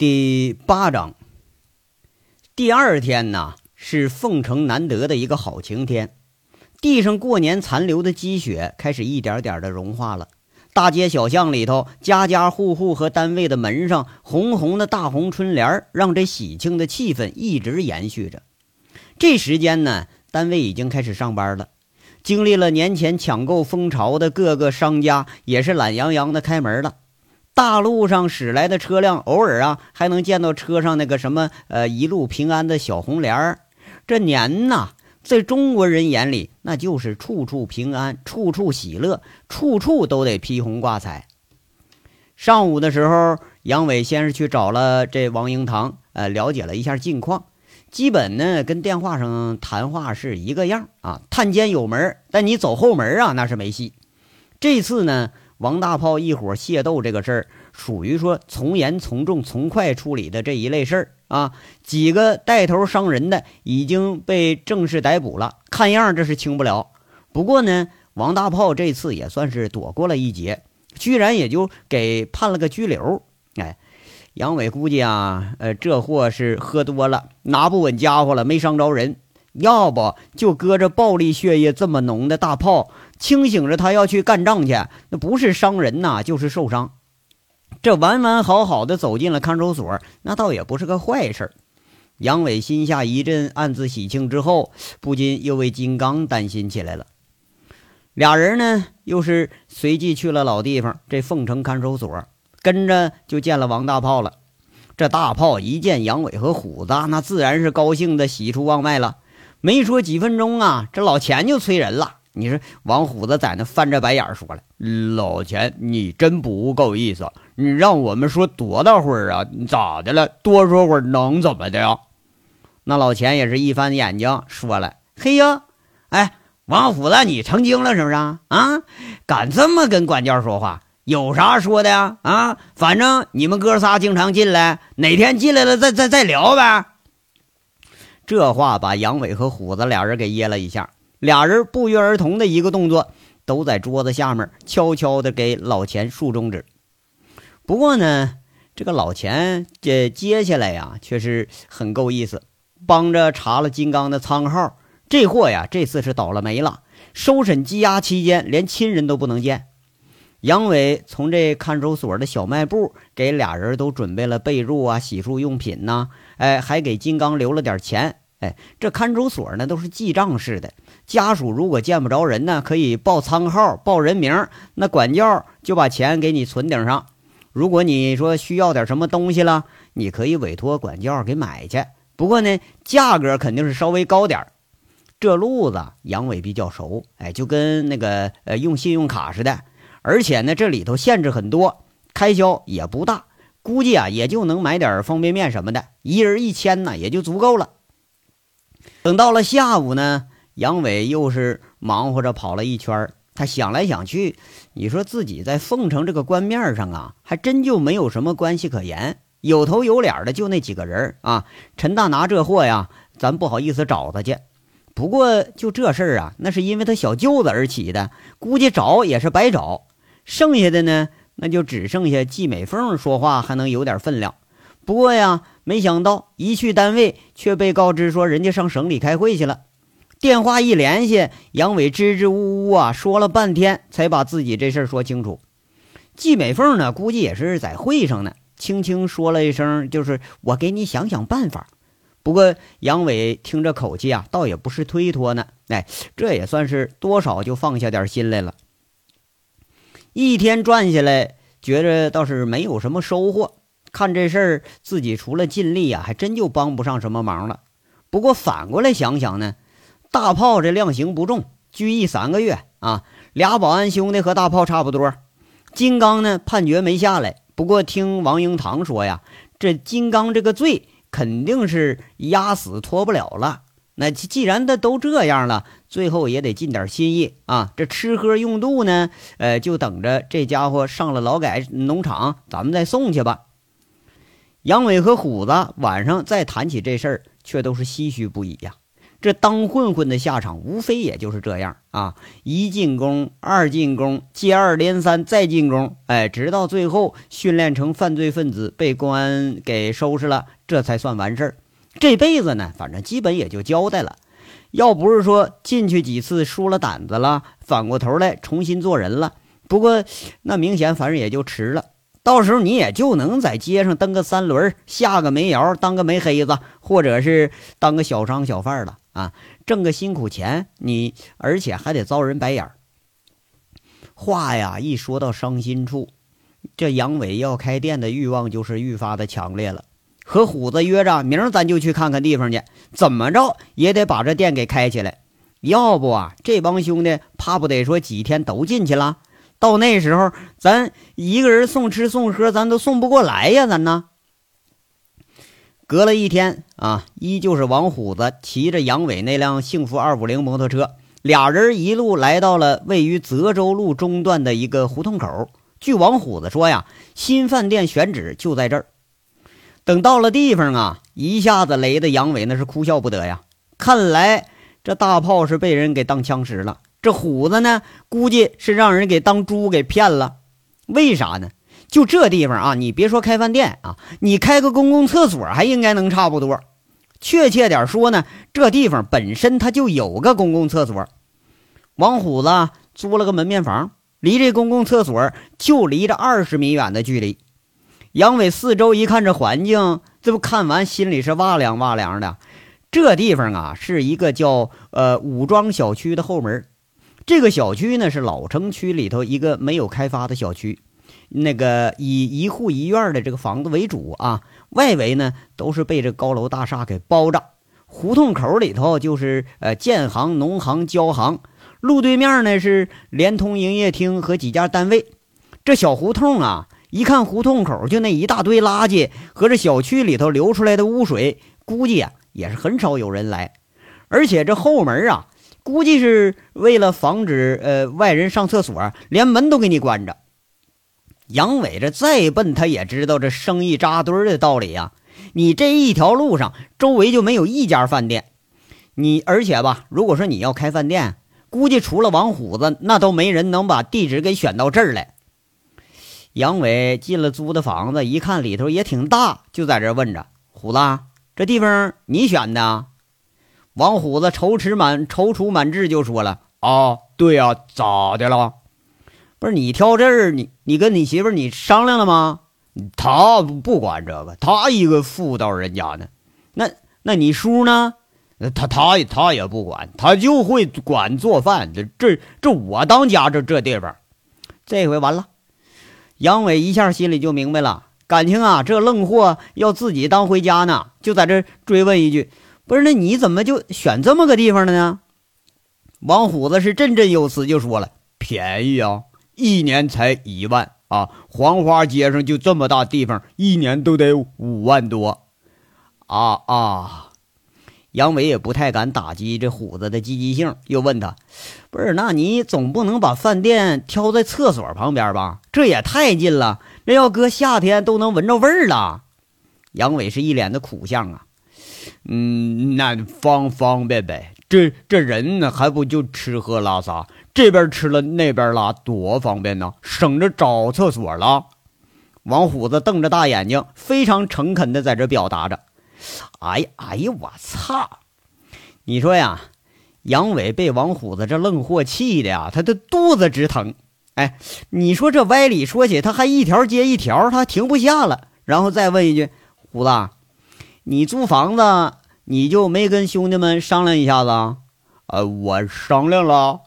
第八章。第二天呢，是凤城难得的一个好晴天，地上过年残留的积雪开始一点点的融化了。大街小巷里头，家家户户和单位的门上，红红的大红春联让这喜庆的气氛一直延续着。这时间呢，单位已经开始上班了。经历了年前抢购风潮的各个商家，也是懒洋洋的开门了。大路上驶来的车辆，偶尔啊还能见到车上那个什么呃“一路平安”的小红帘儿。这年呐，在中国人眼里，那就是处处平安，处处喜乐，处处都得披红挂彩。上午的时候，杨伟先是去找了这王英堂，呃，了解了一下近况，基本呢跟电话上谈话是一个样啊。探监有门，但你走后门啊，那是没戏。这次呢。王大炮一伙械斗这个事儿，属于说从严从重从快处理的这一类事儿啊。几个带头伤人的已经被正式逮捕了，看样这是轻不了。不过呢，王大炮这次也算是躲过了一劫，居然也就给判了个拘留。哎，杨伟估计啊，呃，这货是喝多了，拿不稳家伙了，没伤着人。要不就搁着暴力血液这么浓的大炮，清醒着他要去干仗去，那不是伤人呐，就是受伤。这完完好好的走进了看守所，那倒也不是个坏事。杨伟心下一阵暗自喜庆，之后不禁又为金刚担心起来了。俩人呢，又是随即去了老地方这凤城看守所，跟着就见了王大炮了。这大炮一见杨伟和虎子，那自然是高兴的喜出望外了。没说几分钟啊，这老钱就催人了。你说王虎子在那翻着白眼说了：“老钱，你真不够意思，你让我们说多大会儿啊？咋的了？多说会儿能怎么的呀？”那老钱也是一翻眼睛说了：“嘿呀，哎，王虎子，你成精了是不是啊？啊，敢这么跟管教说话？有啥说的呀？啊，反正你们哥仨经常进来，哪天进来了再再再聊呗。”这话把杨伟和虎子俩人给噎了一下，俩人不约而同的一个动作，都在桌子下面悄悄的给老钱竖中指。不过呢，这个老钱这接下来呀，却是很够意思，帮着查了金刚的仓号。这货呀，这次是倒了霉了。收审羁押期间，连亲人都不能见。杨伟从这看守所的小卖部给俩人都准备了被褥啊、洗漱用品呐，哎，还给金刚留了点钱。哎，这看守所呢都是记账式的，家属如果见不着人呢，可以报仓号、报人名，那管教就把钱给你存顶上。如果你说需要点什么东西了，你可以委托管教给买去。不过呢，价格肯定是稍微高点这路子杨伟比较熟，哎，就跟那个呃用信用卡似的，而且呢这里头限制很多，开销也不大，估计啊也就能买点方便面什么的，一人一千呢也就足够了。等到了下午呢，杨伟又是忙活着跑了一圈他想来想去，你说自己在凤城这个官面上啊，还真就没有什么关系可言，有头有脸的就那几个人啊。陈大拿这货呀，咱不好意思找他去。不过就这事儿啊，那是因为他小舅子而起的，估计找也是白找。剩下的呢，那就只剩下季美凤说话还能有点分量。不过呀，没想到一去单位，却被告知说人家上省里开会去了。电话一联系，杨伟支支吾吾啊，说了半天才把自己这事儿说清楚。季美凤呢，估计也是在会上呢，轻轻说了一声：“就是我给你想想办法。”不过杨伟听这口气啊，倒也不是推脱呢，哎，这也算是多少就放下点心来了。一天转下来，觉着倒是没有什么收获。看这事儿，自己除了尽力呀，还真就帮不上什么忙了。不过反过来想想呢，大炮这量刑不重，拘役三个月啊，俩保安兄弟和大炮差不多。金刚呢，判决没下来。不过听王英堂说呀，这金刚这个罪肯定是压死脱不了了。那既然他都这样了，最后也得尽点心意啊。这吃喝用度呢，呃，就等着这家伙上了劳改农场，咱们再送去吧。杨伟和虎子晚上再谈起这事儿，却都是唏嘘不已呀。这当混混的下场，无非也就是这样。啊，一进宫，二进宫，接二连三再进宫，哎，直到最后训练成犯罪分子，被公安给收拾了，这才算完事儿。这辈子呢，反正基本也就交代了。要不是说进去几次输了胆子了，反过头来重新做人了，不过那明显反正也就迟了。到时候你也就能在街上蹬个三轮，下个煤窑，当个煤黑子，或者是当个小商小贩了啊，挣个辛苦钱，你而且还得遭人白眼儿。话呀，一说到伤心处，这杨伟要开店的欲望就是愈发的强烈了。和虎子约着，明儿咱就去看看地方去，怎么着也得把这店给开起来。要不啊，这帮兄弟怕不得说几天都进去了。到那时候，咱一个人送吃送喝，咱都送不过来呀！咱呢？隔了一天啊，依旧是王虎子骑着杨伟那辆幸福二五零摩托车，俩人一路来到了位于泽州路中段的一个胡同口。据王虎子说呀，新饭店选址就在这儿。等到了地方啊，一下子雷的杨伟那是哭笑不得呀！看来这大炮是被人给当枪使了。这虎子呢，估计是让人给当猪给骗了。为啥呢？就这地方啊，你别说开饭店啊，你开个公共厕所还应该能差不多。确切点说呢，这地方本身它就有个公共厕所。王虎子租了个门面房，离这公共厕所就离着二十米远的距离。杨伟四周一看这环境，这不看完心里是哇凉哇凉的。这地方啊，是一个叫呃武庄小区的后门。这个小区呢是老城区里头一个没有开发的小区，那个以一户一院的这个房子为主啊，外围呢都是被这高楼大厦给包着。胡同口里头就是呃建行、农行、交行，路对面呢是联通营业厅和几家单位。这小胡同啊，一看胡同口就那一大堆垃圾和这小区里头流出来的污水，估计啊也是很少有人来。而且这后门啊。估计是为了防止呃外人上厕所，连门都给你关着。杨伟这再笨，他也知道这生意扎堆的道理呀。你这一条路上周围就没有一家饭店，你而且吧，如果说你要开饭店，估计除了王虎子，那都没人能把地址给选到这儿来。杨伟进了租的房子，一看里头也挺大，就在这问着虎子：“这地方你选的？”王虎子踌躇满踌躇满志，就说了：“啊，对呀，咋的了？不是你挑这儿，你你跟你媳妇你商量了吗？他不管这个，他一个妇道人家呢。那那你叔呢？他他他也不管，他就会管做饭。这这这我当家，这这地方，这回完了。杨伟一下心里就明白了，感情啊，这愣货要自己当回家呢，就在这追问一句。”不是，那你怎么就选这么个地方了呢？王虎子是振振有词就说了：“便宜啊，一年才一万啊！黄花街上就这么大地方，一年都得五万多啊啊！”杨伟也不太敢打击这虎子的积极性，又问他：“不是，那你总不能把饭店挑在厕所旁边吧？这也太近了，那要搁夏天都能闻着味儿了。”杨伟是一脸的苦相啊。嗯，那方方便呗。这这人呢，还不就吃喝拉撒，这边吃了那边拉，多方便呢，省着找厕所了。王虎子瞪着大眼睛，非常诚恳的在这表达着。哎呀，哎呀，我操！你说呀，杨伟被王虎子这愣货气的呀，他的肚子直疼。哎，你说这歪理说起，他还一条接一条，他停不下了。然后再问一句，虎子。你租房子，你就没跟兄弟们商量一下子？呃，我商量了。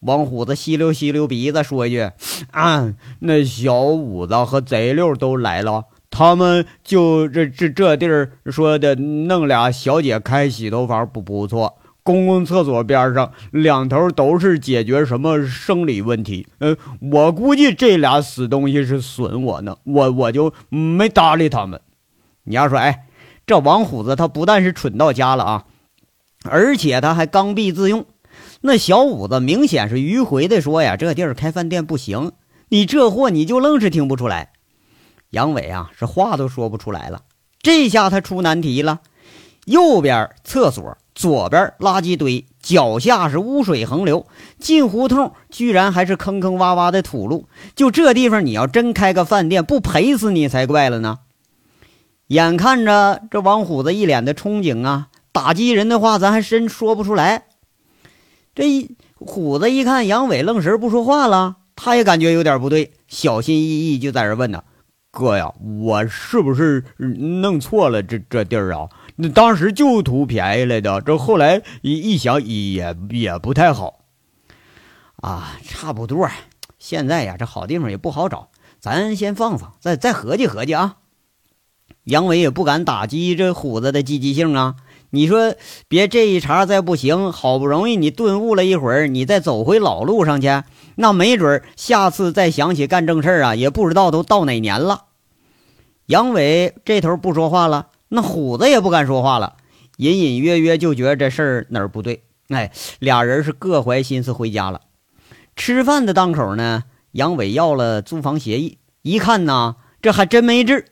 王虎子吸溜吸溜鼻子说一句：“啊，那小五子和贼六都来了，他们就这这这地儿说的弄俩小姐开洗头房不不错，公共厕所边上两头都是解决什么生理问题。呃，我估计这俩死东西是损我呢，我我就没搭理他们。你要说，哎。”这王虎子他不但是蠢到家了啊，而且他还刚愎自用。那小五子明显是迂回的说呀：“这地儿开饭店不行。”你这货你就愣是听不出来。杨伟啊，是话都说不出来了。这下他出难题了：右边厕所，左边垃圾堆，脚下是污水横流，进胡同居然还是坑坑洼洼的土路。就这地方，你要真开个饭店，不赔死你才怪了呢！眼看着这王虎子一脸的憧憬啊，打击人的话咱还真说不出来。这一虎子一看杨伟愣神不说话了，他也感觉有点不对，小心翼翼就在这问呢。哥呀，我是不是弄错了这这地儿啊？那当时就图便宜来的，这后来一一想也也不太好啊。差不多，现在呀，这好地方也不好找，咱先放放，再再合计合计啊。杨伟也不敢打击这虎子的积极性啊。你说别这一茬再不行，好不容易你顿悟了一会儿，你再走回老路上去。那没准下次再想起干正事儿啊，也不知道都到哪年了。杨伟这头不说话了，那虎子也不敢说话了，隐隐约约就觉得这事儿哪儿不对。哎，俩人是各怀心思回家了。吃饭的当口呢，杨伟要了租房协议，一看呐，这还真没治，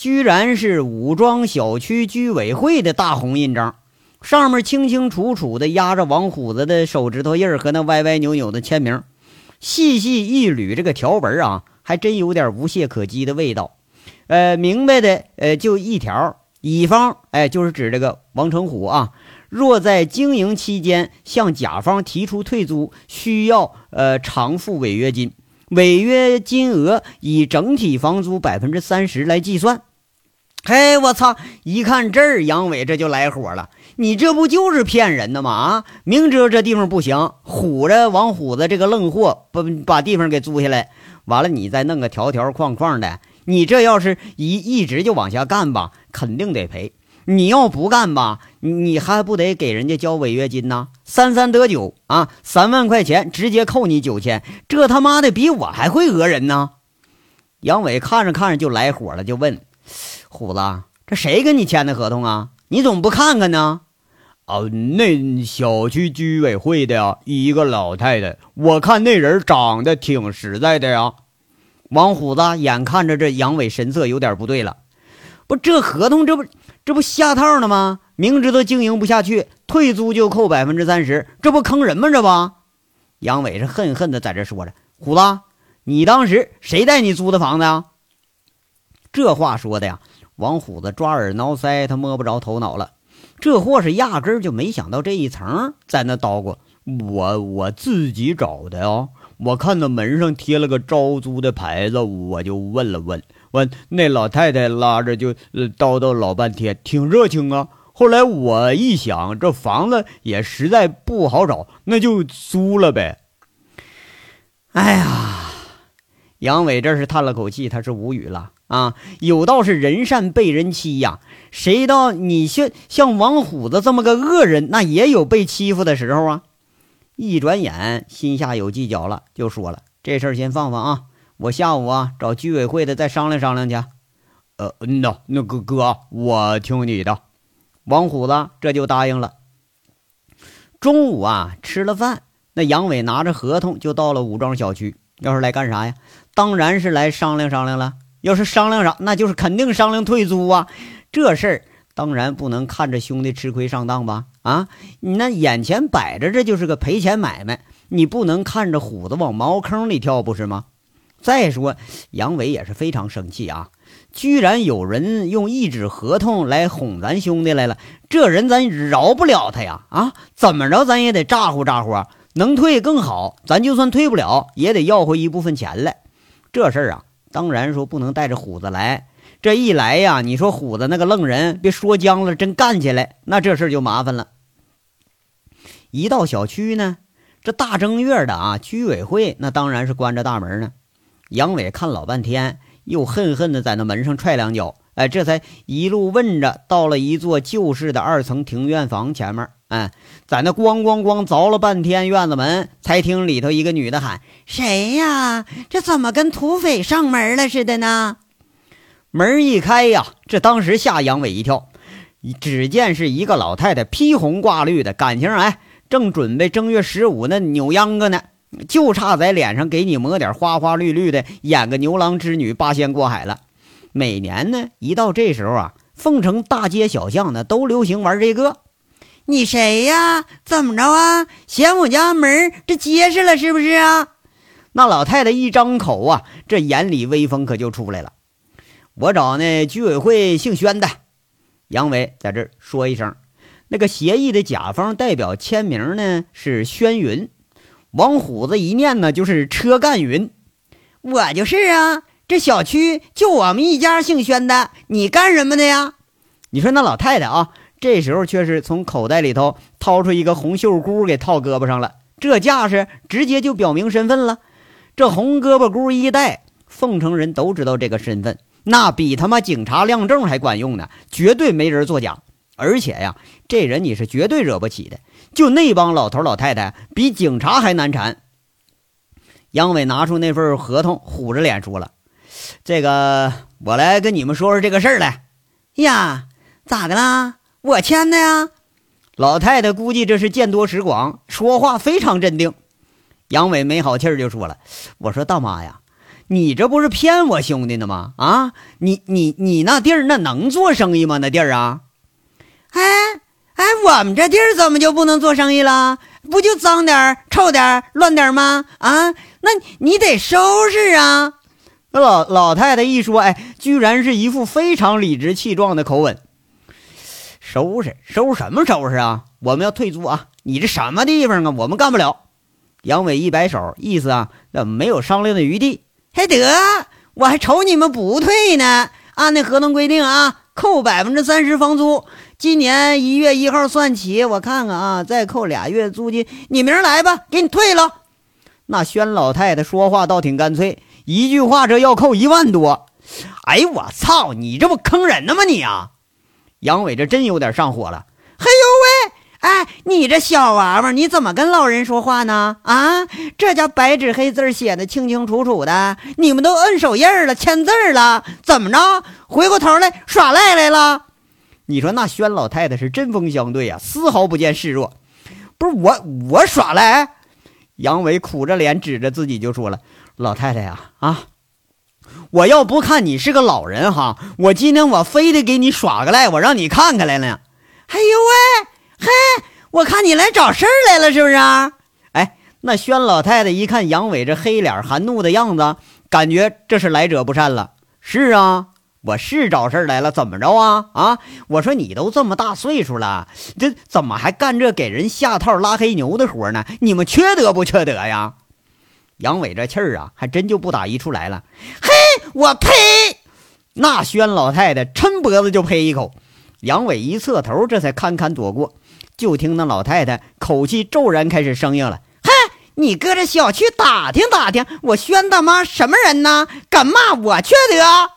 居然是武庄小区居委会的大红印章，上面清清楚楚的压着王虎子的手指头印和那歪歪扭扭的签名。细细一捋这个条文啊，还真有点无懈可击的味道。呃，明白的，呃，就一条：乙方，哎，就是指这个王成虎啊，若在经营期间向甲方提出退租，需要呃偿付违约金，违约金额以整体房租百分之三十来计算。嘿，我操！一看这儿，杨伟这就来火了。你这不就是骗人的吗？啊，明知道这地方不行，唬着王虎子这个愣货，把把地方给租下来，完了你再弄个条条框框的。你这要是一一直就往下干吧，肯定得赔。你要不干吧，你还不得给人家交违约金呢？三三得九啊，三万块钱直接扣你九千，这他妈的比我还会讹人呢！杨伟看着看着就来火了，就问。虎子，这谁跟你签的合同啊？你怎么不看看呢？哦，那小区居委会的呀，一个老太太，我看那人长得挺实在的呀。王虎子眼看着这杨伟神色有点不对了，不，这合同这不这不下套呢吗？明知道经营不下去，退租就扣百分之三十，这不坑人吗？这不，杨伟是恨恨的在这说着。虎子，你当时谁带你租的房子啊？这话说的呀。王虎子抓耳挠腮，他摸不着头脑了。这货是压根儿就没想到这一层，在那叨咕。我我自己找的啊！我看到门上贴了个招租的牌子，我就问了问。问那老太太拉着就叨叨老半天，挺热情啊。后来我一想，这房子也实在不好找，那就租了呗。哎呀，杨伟这是叹了口气，他是无语了。啊，有道是人善被人欺呀，谁道你像像王虎子这么个恶人，那也有被欺负的时候啊。一转眼，心下有计较了，就说了：“这事儿先放放啊，我下午啊找居委会的再商量商量去。”呃，嗯呐，那个哥，我听你的。王虎子这就答应了。中午啊吃了饭，那杨伟拿着合同就到了武庄小区，要是来干啥呀？当然是来商量商量了。要是商量啥，那就是肯定商量退租啊！这事儿当然不能看着兄弟吃亏上当吧？啊，你那眼前摆着，这就是个赔钱买卖，你不能看着虎子往茅坑里跳，不是吗？再说杨伟也是非常生气啊，居然有人用一纸合同来哄咱兄弟来了，这人咱饶不了他呀！啊，怎么着咱也得咋呼咋呼，能退更好，咱就算退不了，也得要回一部分钱来。这事儿啊。当然说不能带着虎子来，这一来呀，你说虎子那个愣人，别说僵了，真干起来，那这事就麻烦了。一到小区呢，这大正月的啊，居委会那当然是关着大门呢。杨伟看老半天，又恨恨的在那门上踹两脚，哎，这才一路问着，到了一座旧式的二层庭院房前面。哎，在那咣咣咣凿了半天院子门，才听里头一个女的喊：“谁呀？这怎么跟土匪上门了似的呢？”门一开呀，这当时吓杨伟一跳。只见是一个老太太，披红挂绿的，感情哎，正准备正月十五那扭秧歌呢，就差在脸上给你抹点花花绿绿的，演个牛郎织女八仙过海了。每年呢，一到这时候啊，凤城大街小巷呢都流行玩这个。你谁呀？怎么着啊？嫌我家门这结实了是不是啊？那老太太一张口啊，这眼里威风可就出来了。我找那居委会姓宣的，杨伟在这儿说一声。那个协议的甲方代表签名呢是宣云，王虎子一念呢就是车干云。我就是啊，这小区就我们一家姓宣的。你干什么的呀？你说那老太太啊，这时候却是从口袋里头掏出一个红袖箍给套胳膊上了，这架势直接就表明身份了。这红胳膊箍一戴，凤城人都知道这个身份，那比他妈警察亮证还管用呢，绝对没人作假。而且呀，这人你是绝对惹不起的，就那帮老头老太太比警察还难缠。杨伟拿出那份合同，虎着脸说了：“这个，我来跟你们说说这个事儿来。”呀，咋的啦？我签的呀。老太太估计这是见多识广，说话非常镇定。杨伟没好气儿就说了：“我说大妈呀，你这不是骗我兄弟呢吗？啊，你你你那地儿那能做生意吗？那地儿啊？哎哎，我们这地儿怎么就不能做生意了？不就脏点臭点乱点吗？啊，那你得收拾啊！”那老老太太一说，哎，居然是一副非常理直气壮的口吻：“收拾收拾什么收拾啊？我们要退租啊！你这什么地方啊？我们干不了。”杨伟一摆手，意思啊，那没有商量的余地。还得，我还瞅你们不退呢。按那合同规定啊，扣百分之三十房租。今年一月一号算起，我看看啊，再扣俩月租金。你明儿来吧，给你退了。那宣老太太说话倒挺干脆，一句话这要扣一万多。哎呦我操，你这不坑人呢吗你啊？杨伟这真有点上火了。嘿呦喂！哎，你这小娃娃，你怎么跟老人说话呢？啊，这叫白纸黑字写的清清楚楚的，你们都摁手印了，签字了，怎么着？回过头来耍赖来了？你说那宣老太太是针锋相对啊，丝毫不见示弱。不是我，我耍赖？杨伟苦着脸指着自己就说了：“老太太呀，啊，我要不看你是个老人哈，我今天我非得给你耍个赖，我让你看看来了。哎呦喂！”嘿，我看你来找事儿来了，是不是？哎，那宣老太太一看杨伟这黑脸含怒的样子，感觉这是来者不善了。是啊，我是找事儿来了，怎么着啊？啊，我说你都这么大岁数了，这怎么还干这给人下套拉黑牛的活呢？你们缺德不缺德呀？杨伟这气儿啊，还真就不打一处来了。嘿，我呸！那宣老太太抻脖子就呸一口，杨伟一侧头，这才堪堪躲过。就听那老太太口气骤然开始生硬了：“嗨，你搁这小区打听打听，我宣大妈什么人呢？敢骂我缺德？”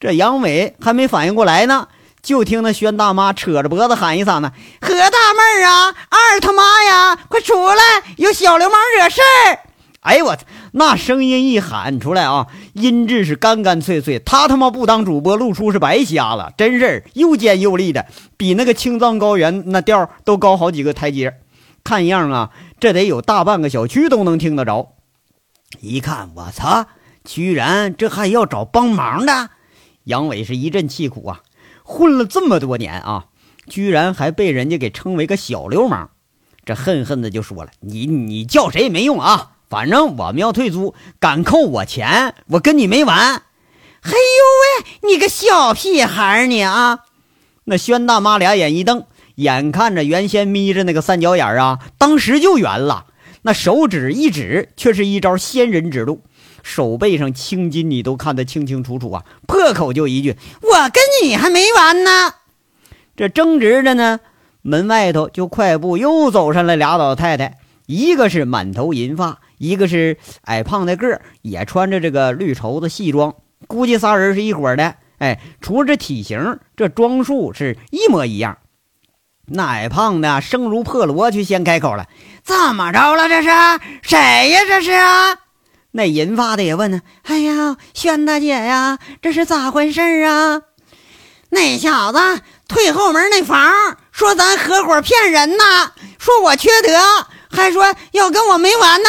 这杨伟还没反应过来呢，就听那宣大妈扯着脖子喊一嗓子：“何大妹儿啊，二他妈呀，快出来！有小流氓惹事儿！”哎呦我操！那声音一喊出来啊，音质是干干脆脆。他他妈不当主播，露出是白瞎了，真是又尖又利的，比那个青藏高原那调都高好几个台阶。看样啊，这得有大半个小区都能听得着。一看，我操！居然这还要找帮忙的！杨伟是一阵气苦啊，混了这么多年啊，居然还被人家给称为个小流氓，这恨恨的就说了：“你你叫谁也没用啊！”反正我们要退租，敢扣我钱，我跟你没完！嘿呦喂，你个小屁孩你啊！那宣大妈俩眼一瞪，眼看着原先眯着那个三角眼啊，当时就圆了。那手指一指，却是一招仙人指路，手背上青筋你都看得清清楚楚啊！破口就一句：“我跟你还没完呢！”这争执着呢，门外头就快步又走上来俩老太太，一个是满头银发。一个是矮胖的个儿，也穿着这个绿绸子戏装，估计仨人是一伙的。哎，除了这体型，这装束是一模一样。那矮胖的声如破锣，却先开口了：“怎么着了？这是谁呀？这是啊？”那银发的也问呢：“哎呀，宣大姐呀，这是咋回事啊？那小子退后门那房，说咱合伙骗人呢，说我缺德，还说要跟我没完呢。”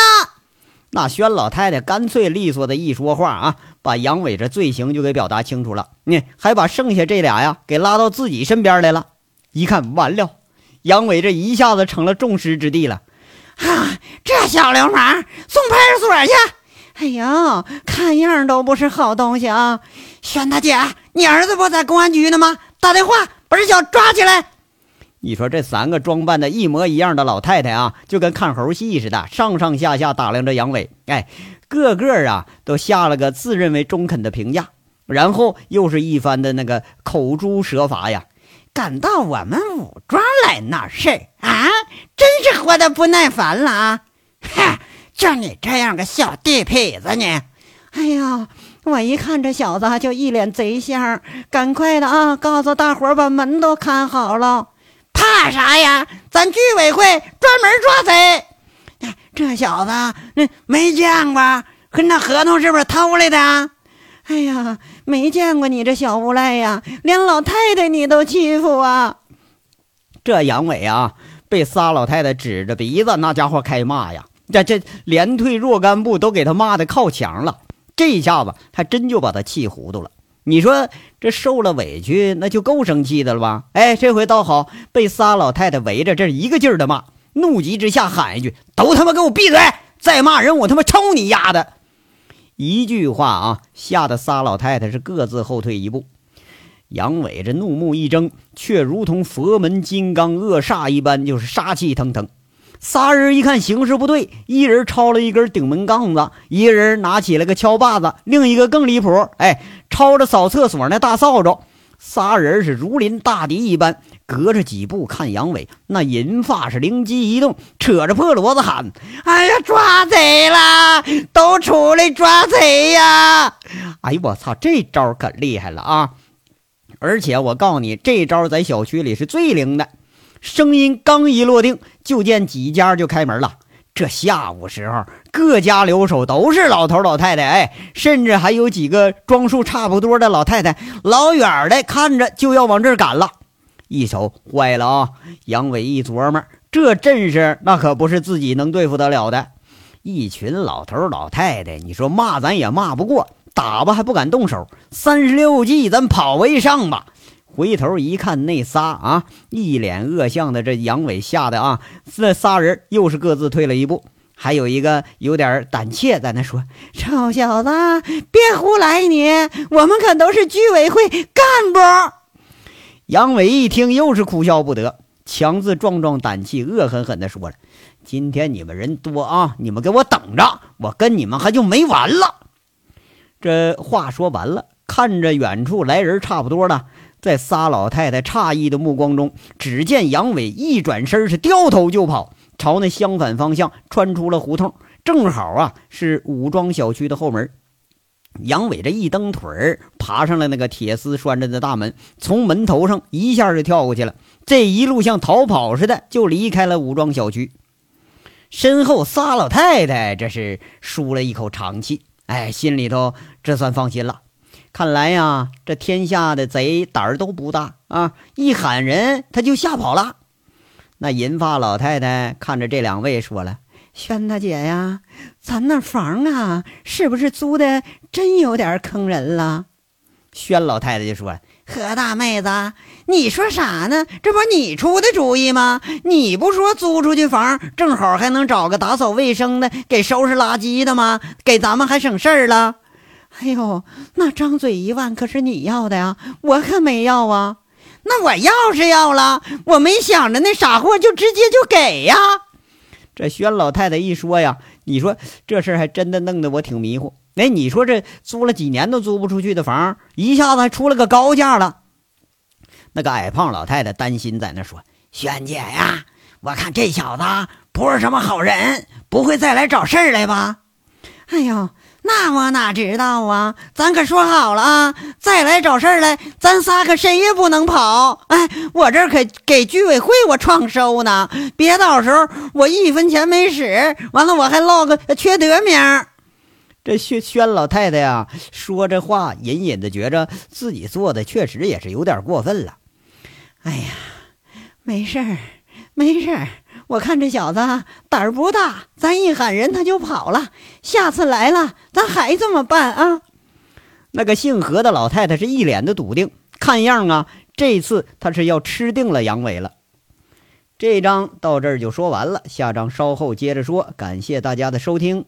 那宣老太太干脆利索的一说话啊，把杨伟这罪行就给表达清楚了。你还把剩下这俩呀给拉到自己身边来了。一看完了，杨伟这一下子成了众矢之的了。啊，这小流氓送派出所去！哎呀，看样都不是好东西啊！轩大姐，你儿子不在公安局呢吗？打电话把这小抓起来！你说这三个装扮的一模一样的老太太啊，就跟看猴戏似的，上上下下打量着杨伟。哎，个个啊都下了个自认为中肯的评价，然后又是一番的那个口诛舌伐呀。敢到我们武庄来闹事啊！真是活得不耐烦了啊！哼，就你这样个小地痞子呢！哎呀，我一看这小子就一脸贼相，赶快的啊，告诉大伙把门都看好了。怕啥呀？咱居委会专门抓贼。这小子那没见过，跟那合同是不是偷来的？哎呀，没见过你这小无赖呀，连老太太你都欺负啊！这杨伟啊，被仨老太太指着鼻子，那家伙开骂呀，这这连退若干步都给他骂的靠墙了。这一下子还真就把他气糊涂了。你说这受了委屈，那就够生气的了吧？哎，这回倒好，被仨老太太围着，这一个劲儿的骂，怒极之下喊一句：“都他妈给我闭嘴！再骂人，我他妈抽你丫的！”一句话啊，吓得仨老太太是各自后退一步。杨伟这怒目一睁，却如同佛门金刚恶煞一般，就是杀气腾腾。仨人一看形势不对，一人抄了一根顶门杠子，一个人拿起了个锹把子，另一个更离谱，哎，抄着扫厕所那大扫帚。仨人是如临大敌一般，隔着几步看杨伟，那银发是灵机一动，扯着破骡子喊：“哎呀，抓贼啦！都出来抓贼呀！”哎呦，我操，这招可厉害了啊！而且我告诉你，这招在小区里是最灵的。声音刚一落定，就见几家就开门了。这下午时候，各家留守都是老头老太太，哎，甚至还有几个装束差不多的老太太，老远的看着就要往这儿赶了。一瞅，坏了啊！杨伟一琢磨，这阵势那可不是自己能对付得了的。一群老头老太太，你说骂咱也骂不过，打吧还不敢动手。三十六计，咱跑为上吧。回头一看，那仨啊，一脸恶相的，这杨伟吓得啊，这仨人又是各自退了一步，还有一个有点胆怯，在那说：“臭小子，别胡来！你我们可都是居委会干部。”杨伟一听，又是哭笑不得，强自壮壮胆气，恶狠狠地说了：“今天你们人多啊，你们给我等着，我跟你们还就没完了。”这话说完了，看着远处来人差不多了。在仨老太太诧异的目光中，只见杨伟一转身是掉头就跑，朝那相反方向穿出了胡同，正好啊是武装小区的后门。杨伟这一蹬腿儿，爬上了那个铁丝拴着的大门，从门头上一下就跳过去了。这一路像逃跑似的就离开了武装小区。身后仨老太太这是舒了一口长气，哎，心里头这算放心了。看来呀，这天下的贼胆儿都不大啊！一喊人，他就吓跑了。那银发老太太看着这两位，说了：“轩大姐呀，咱那房啊，是不是租的真有点坑人了？”轩老太太就说：“何大妹子，你说啥呢？这不你出的主意吗？你不说租出去房，正好还能找个打扫卫生的，给收拾垃圾的吗？给咱们还省事儿了。”哎呦，那张嘴一万可是你要的呀，我可没要啊。那我要是要了，我没想着那傻货就直接就给呀。这宣老太太一说呀，你说这事儿还真的弄得我挺迷糊。哎，你说这租了几年都租不出去的房，一下子还出了个高价了。那个矮胖老太太担心在那说：“萱姐呀，我看这小子不是什么好人，不会再来找事儿来吧？”哎呦。那我哪知道啊！咱可说好了啊，再来找事儿来，咱仨可谁也不能跑。哎，我这可给居委会我创收呢，别到时候我一分钱没使，完了我还落个缺德名。这宣宣老太太呀，说这话，隐隐的觉着自己做的确实也是有点过分了。哎呀，没事儿，没事儿。我看这小子胆儿不大，咱一喊人他就跑了。下次来了，咱还这么办啊？那个姓何的老太太是一脸的笃定，看样啊，这次她是要吃定了杨伟了。这章到这儿就说完了，下章稍后接着说。感谢大家的收听。